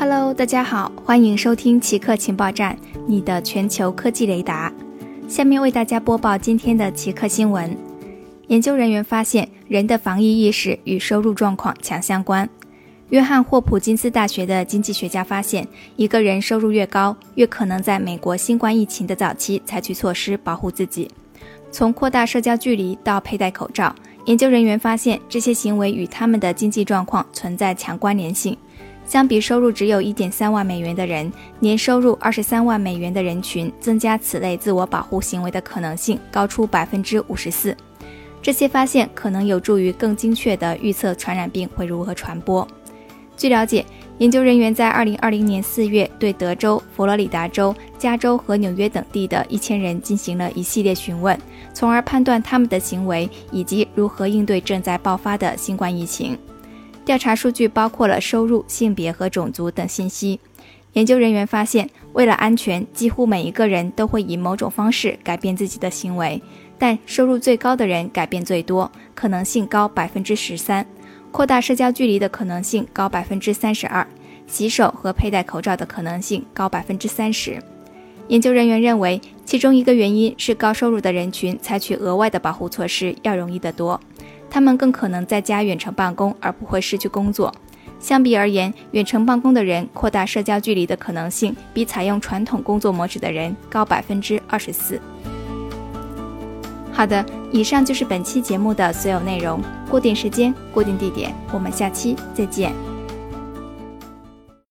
Hello，大家好，欢迎收听奇客情报站，你的全球科技雷达。下面为大家播报今天的奇客新闻。研究人员发现，人的防疫意识与收入状况强相关。约翰霍普金斯大学的经济学家发现，一个人收入越高，越可能在美国新冠疫情的早期采取措施保护自己。从扩大社交距离到佩戴口罩，研究人员发现这些行为与他们的经济状况存在强关联性。相比收入只有一点三万美元的人，年收入二十三万美元的人群增加此类自我保护行为的可能性高出百分之五十四。这些发现可能有助于更精确地预测传染病会如何传播。据了解，研究人员在二零二零年四月对德州、佛罗里达州、加州和纽约等地的一千人进行了一系列询问，从而判断他们的行为以及如何应对正在爆发的新冠疫情。调查数据包括了收入、性别和种族等信息。研究人员发现，为了安全，几乎每一个人都会以某种方式改变自己的行为，但收入最高的人改变最多，可能性高百分之十三。扩大社交距离的可能性高百分之三十二，洗手和佩戴口罩的可能性高百分之三十。研究人员认为，其中一个原因是高收入的人群采取额外的保护措施要容易得多，他们更可能在家远程办公而不会失去工作。相比而言，远程办公的人扩大社交距离的可能性比采用传统工作模式的人高百分之二十四。好的，以上就是本期节目的所有内容。固定时间，固定地点，我们下期再见。